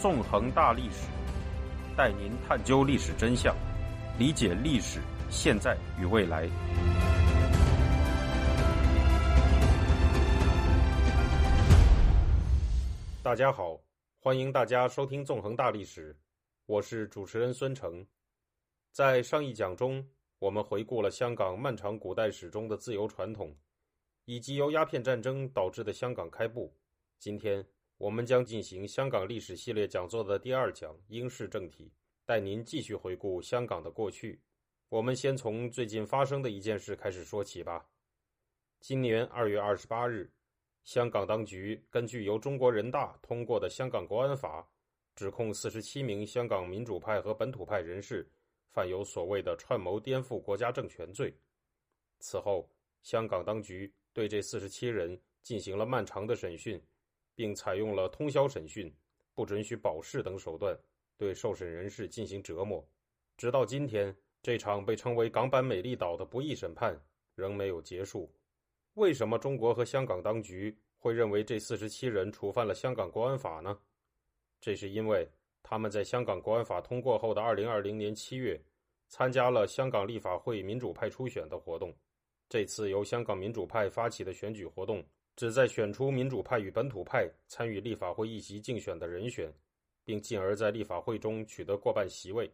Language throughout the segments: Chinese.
纵横大历史，带您探究历史真相，理解历史现在与未来。大家好，欢迎大家收听《纵横大历史》，我是主持人孙成。在上一讲中，我们回顾了香港漫长古代史中的自由传统，以及由鸦片战争导致的香港开埠。今天，我们将进行香港历史系列讲座的第二讲——英式政体，带您继续回顾香港的过去。我们先从最近发生的一件事开始说起吧。今年二月二十八日，香港当局根据由中国人大通过的《香港国安法》，指控四十七名香港民主派和本土派人士犯有所谓的串谋颠覆国家政权罪。此后，香港当局对这四十七人进行了漫长的审讯。并采用了通宵审讯、不准许保释等手段，对受审人士进行折磨。直到今天，这场被称为“港版美丽岛”的不义审判仍没有结束。为什么中国和香港当局会认为这四十七人触犯了香港国安法呢？这是因为他们在香港国安法通过后的二零二零年七月，参加了香港立法会民主派初选的活动。这次由香港民主派发起的选举活动。旨在选出民主派与本土派参与立法会议席竞选的人选，并进而在立法会中取得过半席位，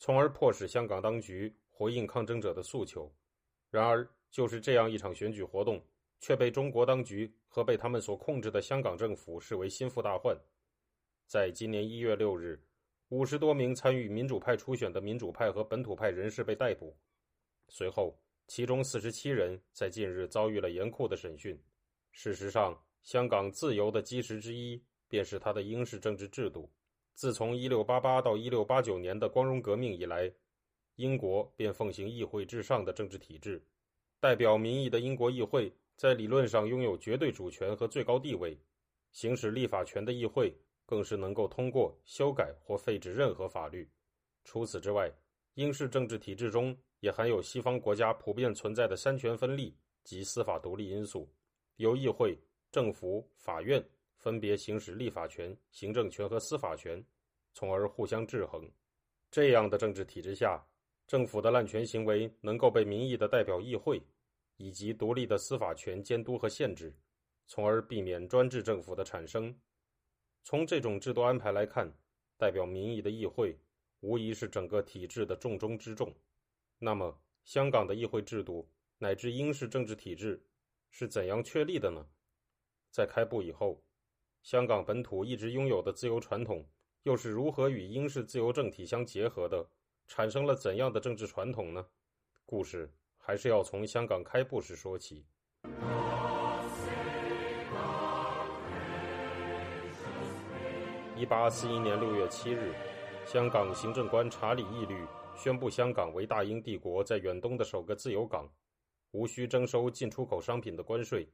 从而迫使香港当局回应抗争者的诉求。然而，就是这样一场选举活动，却被中国当局和被他们所控制的香港政府视为心腹大患。在今年一月六日，五十多名参与民主派初选的民主派和本土派人士被逮捕，随后，其中四十七人在近日遭遇了严酷的审讯。事实上，香港自由的基石之一便是它的英式政治制度。自从1688到1689年的光荣革命以来，英国便奉行议会至上的政治体制。代表民意的英国议会在理论上拥有绝对主权和最高地位，行使立法权的议会更是能够通过修改或废止任何法律。除此之外，英式政治体制中也含有西方国家普遍存在的三权分立及司法独立因素。由议会、政府、法院分别行使立法权、行政权和司法权，从而互相制衡。这样的政治体制下，政府的滥权行为能够被民意的代表议会以及独立的司法权监督和限制，从而避免专制政府的产生。从这种制度安排来看，代表民意的议会无疑是整个体制的重中之重。那么，香港的议会制度乃至英式政治体制？是怎样确立的呢？在开埠以后，香港本土一直拥有的自由传统，又是如何与英式自由政体相结合的？产生了怎样的政治传统呢？故事还是要从香港开埠时说起。一八四一年六月七日，香港行政官查理义律宣布，香港为大英帝国在远东的首个自由港。无需征收进出口商品的关税。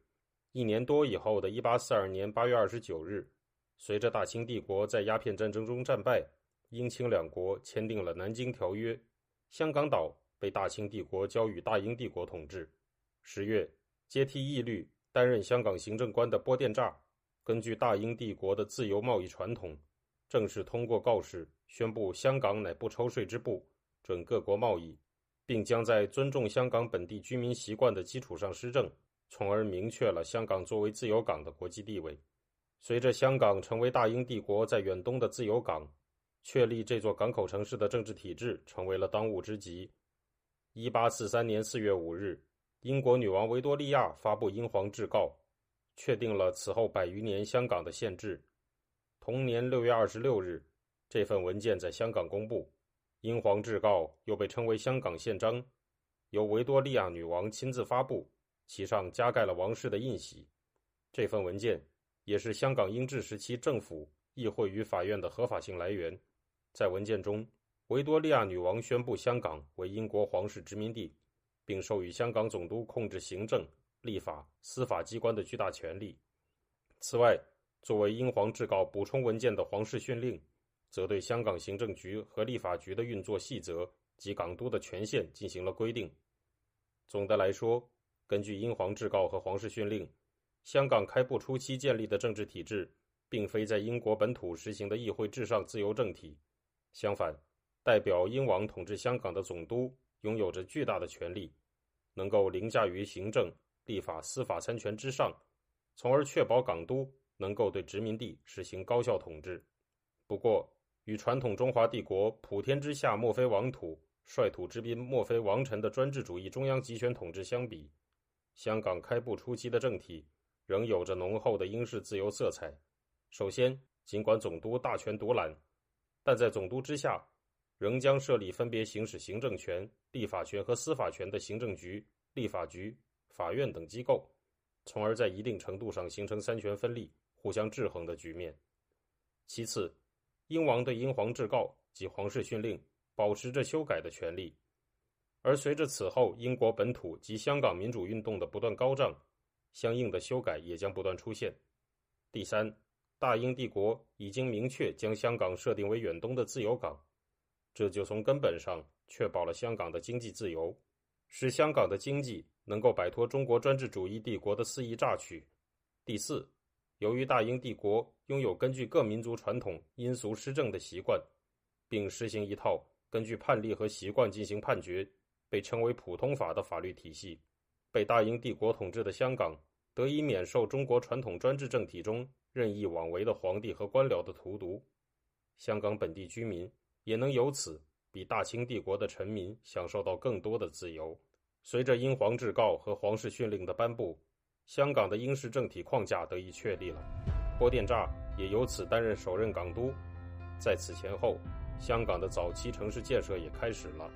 一年多以后的1842年8月29日，随着大清帝国在鸦片战争中战败，英清两国签订了《南京条约》，香港岛被大清帝国交予大英帝国统治。十月，接替义律担任香港行政官的波电乍，根据大英帝国的自由贸易传统，正式通过告示宣布香港乃不抽税之部，准各国贸易。并将在尊重香港本地居民习惯的基础上施政，从而明确了香港作为自由港的国际地位。随着香港成为大英帝国在远东的自由港，确立这座港口城市的政治体制成为了当务之急。一八四三年四月五日，英国女王维多利亚发布英皇制诰，确定了此后百余年香港的宪制。同年六月二十六日，这份文件在香港公布。英皇制诰又被称为香港宪章，由维多利亚女王亲自发布，其上加盖了王室的印玺。这份文件也是香港英治时期政府、议会与法院的合法性来源。在文件中，维多利亚女王宣布香港为英国皇室殖民地，并授予香港总督控制行政、立法、司法机关的巨大权力。此外，作为英皇制诰补充文件的皇室训令。则对香港行政局和立法局的运作细则及港督的权限进行了规定。总的来说，根据英皇制诰和皇室训令，香港开埠初期建立的政治体制并非在英国本土实行的议会至上自由政体，相反，代表英王统治香港的总督拥有着巨大的权力，能够凌驾于行政、立法、司法三权之上，从而确保港督能够对殖民地实行高效统治。不过，与传统中华帝国“普天之下莫非王土，率土之滨莫非王臣”的专制主义中央集权统治相比，香港开埠初期的政体仍有着浓厚的英式自由色彩。首先，尽管总督大权独揽，但在总督之下，仍将设立分别行使行政权、立法权和司法权的行政局、立法局、法院等机构，从而在一定程度上形成三权分立、互相制衡的局面。其次，英王对英皇制诰及皇室训令保持着修改的权利，而随着此后英国本土及香港民主运动的不断高涨，相应的修改也将不断出现。第三，大英帝国已经明确将香港设定为远东的自由港，这就从根本上确保了香港的经济自由，使香港的经济能够摆脱中国专制主义帝国的肆意榨取。第四。由于大英帝国拥有根据各民族传统因俗施政的习惯，并实行一套根据判例和习惯进行判决，被称为普通法的法律体系，被大英帝国统治的香港得以免受中国传统专制政体中任意妄为的皇帝和官僚的荼毒，香港本地居民也能由此比大清帝国的臣民享受到更多的自由。随着英皇制诰和皇室训令的颁布。香港的英式政体框架得以确立了，波电栅也由此担任首任港督。在此前后，香港的早期城市建设也开始了。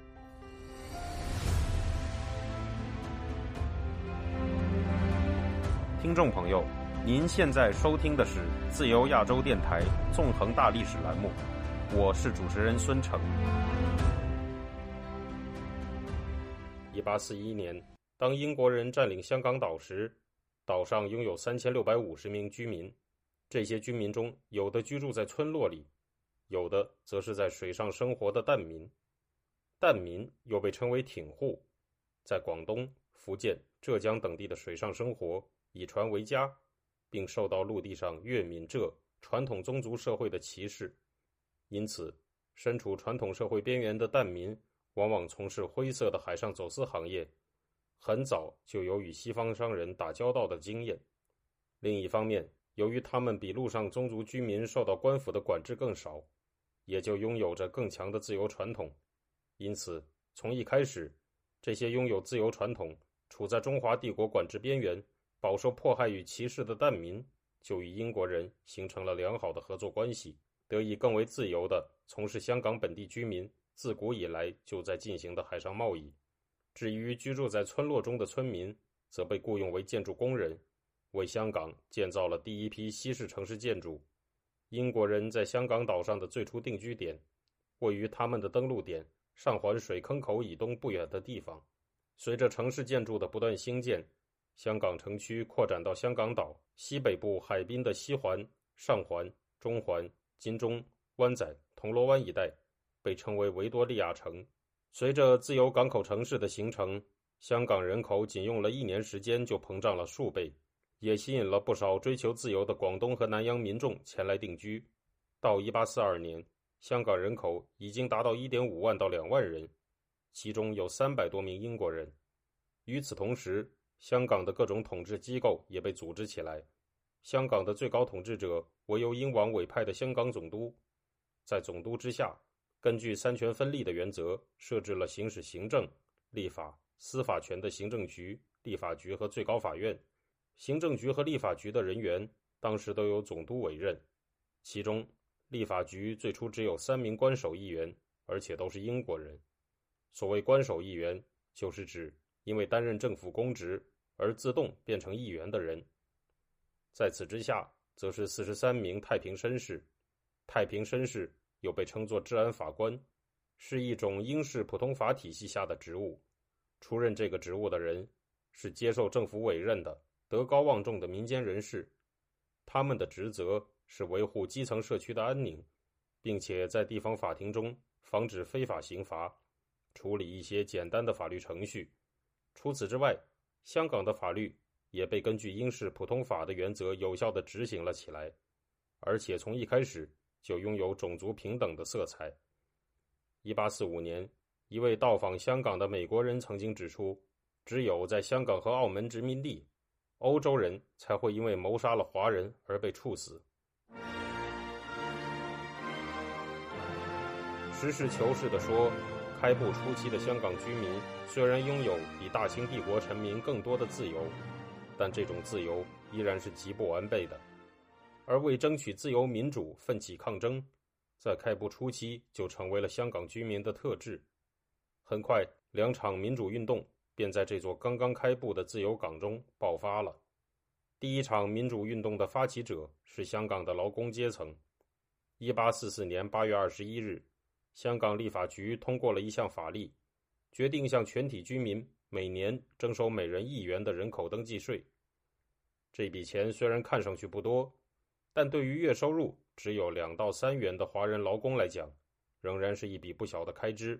听众朋友，您现在收听的是自由亚洲电台纵横大历史栏目，我是主持人孙成。一八四一年，当英国人占领香港岛时。岛上拥有三千六百五十名居民，这些居民中有的居住在村落里，有的则是在水上生活的淡民。淡民又被称为艇户，在广东、福建、浙江等地的水上生活以船为家，并受到陆地上粤闽浙传统宗族社会的歧视，因此身处传统社会边缘的淡民往往从事灰色的海上走私行业。很早就有与西方商人打交道的经验。另一方面，由于他们比陆上宗族居民受到官府的管制更少，也就拥有着更强的自由传统。因此，从一开始，这些拥有自由传统、处在中华帝国管制边缘、饱受迫害与歧视的难民，就与英国人形成了良好的合作关系，得以更为自由地从事香港本地居民自古以来就在进行的海上贸易。至于居住在村落中的村民，则被雇佣为建筑工人，为香港建造了第一批西式城市建筑。英国人在香港岛上的最初定居点，位于他们的登陆点上环水坑口以东不远的地方。随着城市建筑的不断兴建，香港城区扩展到香港岛西北部海滨的西环、上环、中环、金钟、湾仔、铜锣湾一带，被称为维多利亚城。随着自由港口城市的形成，香港人口仅用了一年时间就膨胀了数倍，也吸引了不少追求自由的广东和南洋民众前来定居。到1842年，香港人口已经达到1.5万到2万人，其中有300多名英国人。与此同时，香港的各种统治机构也被组织起来。香港的最高统治者为由英王委派的香港总督，在总督之下。根据三权分立的原则，设置了行使行政、立法、司法权的行政局、立法局和最高法院。行政局和立法局的人员当时都由总督委任，其中立法局最初只有三名官守议员，而且都是英国人。所谓官守议员，就是指因为担任政府公职而自动变成议员的人。在此之下，则是四十三名太平绅士。太平绅士。又被称作治安法官，是一种英式普通法体系下的职务。出任这个职务的人是接受政府委任的德高望重的民间人士，他们的职责是维护基层社区的安宁，并且在地方法庭中防止非法刑罚，处理一些简单的法律程序。除此之外，香港的法律也被根据英式普通法的原则有效地执行了起来。而且从一开始就拥有种族平等的色彩。一八四五年，一位到访香港的美国人曾经指出，只有在香港和澳门殖民地，欧洲人才会因为谋杀了华人而被处死。实事求是地说，开埠初期的香港居民虽然拥有比大清帝国臣民更多的自由，但这种自由依然是极不完备的。而为争取自由民主奋起抗争。在开埠初期就成为了香港居民的特质。很快，两场民主运动便在这座刚刚开埠的自由港中爆发了。第一场民主运动的发起者是香港的劳工阶层。一八四四年八月二十一日，香港立法局通过了一项法律，决定向全体居民每年征收每人一元的人口登记税。这笔钱虽然看上去不多，但对于月收入。只有两到三元的华人劳工来讲，仍然是一笔不小的开支。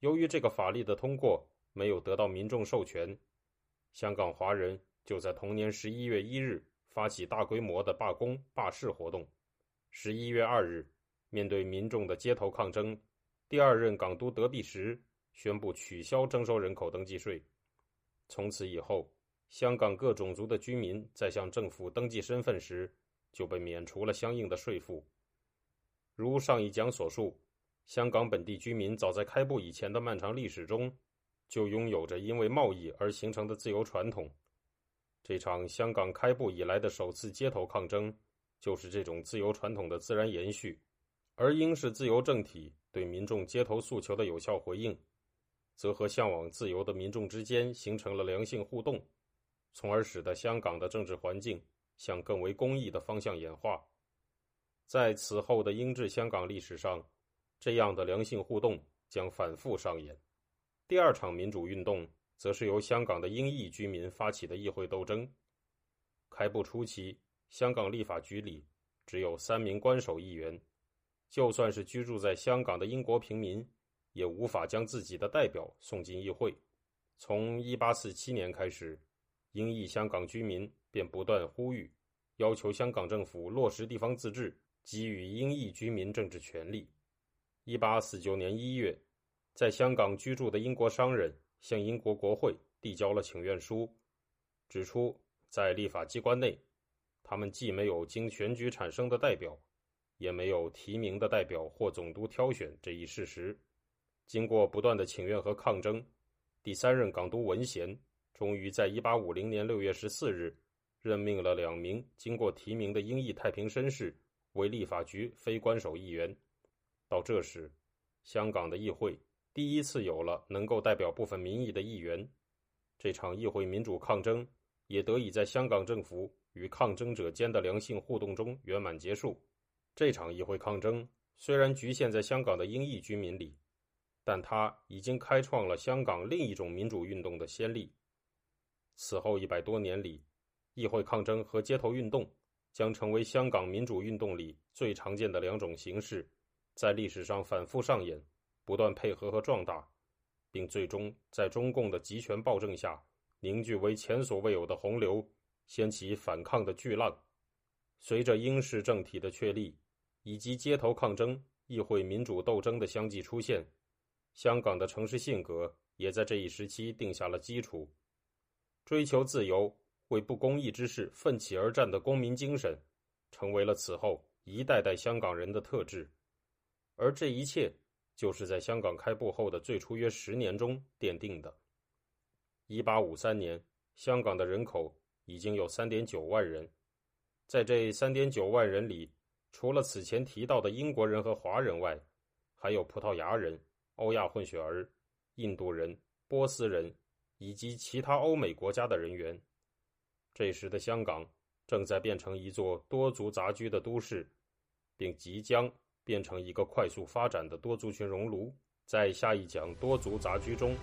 由于这个法律的通过没有得到民众授权，香港华人就在同年十一月一日发起大规模的罢工罢市活动。十一月二日，面对民众的街头抗争，第二任港督德比石宣布取消征收人口登记税。从此以后，香港各种族的居民在向政府登记身份时，就被免除了相应的税负。如上一讲所述，香港本地居民早在开埠以前的漫长历史中，就拥有着因为贸易而形成的自由传统。这场香港开埠以来的首次街头抗争，就是这种自由传统的自然延续。而英式自由政体对民众街头诉求的有效回应，则和向往自由的民众之间形成了良性互动，从而使得香港的政治环境。向更为公益的方向演化。在此后的英治香港历史上，这样的良性互动将反复上演。第二场民主运动，则是由香港的英裔居民发起的议会斗争。开埠初期，香港立法局里只有三名官守议员，就算是居住在香港的英国平民，也无法将自己的代表送进议会。从1847年开始，英裔香港居民。便不断呼吁，要求香港政府落实地方自治，给予英裔居民政治权利。一八四九年一月，在香港居住的英国商人向英国国会递交了请愿书，指出在立法机关内，他们既没有经选举产生的代表，也没有提名的代表或总督挑选这一事实。经过不断的请愿和抗争，第三任港督文贤终于在一八五零年六月十四日。任命了两名经过提名的英裔太平绅士为立法局非官守议员。到这时，香港的议会第一次有了能够代表部分民意的议员。这场议会民主抗争也得以在香港政府与抗争者间的良性互动中圆满结束。这场议会抗争虽然局限在香港的英裔居民里，但它已经开创了香港另一种民主运动的先例。此后一百多年里。议会抗争和街头运动将成为香港民主运动里最常见的两种形式，在历史上反复上演，不断配合和壮大，并最终在中共的集权暴政下凝聚为前所未有的洪流，掀起反抗的巨浪。随着英式政体的确立，以及街头抗争、议会民主斗争的相继出现，香港的城市性格也在这一时期定下了基础，追求自由。为不公义之事奋起而战的公民精神，成为了此后一代代香港人的特质，而这一切就是在香港开埠后的最初约十年中奠定的。一八五三年，香港的人口已经有三点九万人，在这三点九万人里，除了此前提到的英国人和华人外，还有葡萄牙人、欧亚混血儿、印度人、波斯人以及其他欧美国家的人员。这时的香港正在变成一座多族杂居的都市，并即将变成一个快速发展的多族群熔炉。在下一讲多族杂居中，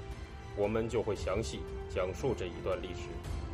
我们就会详细讲述这一段历史。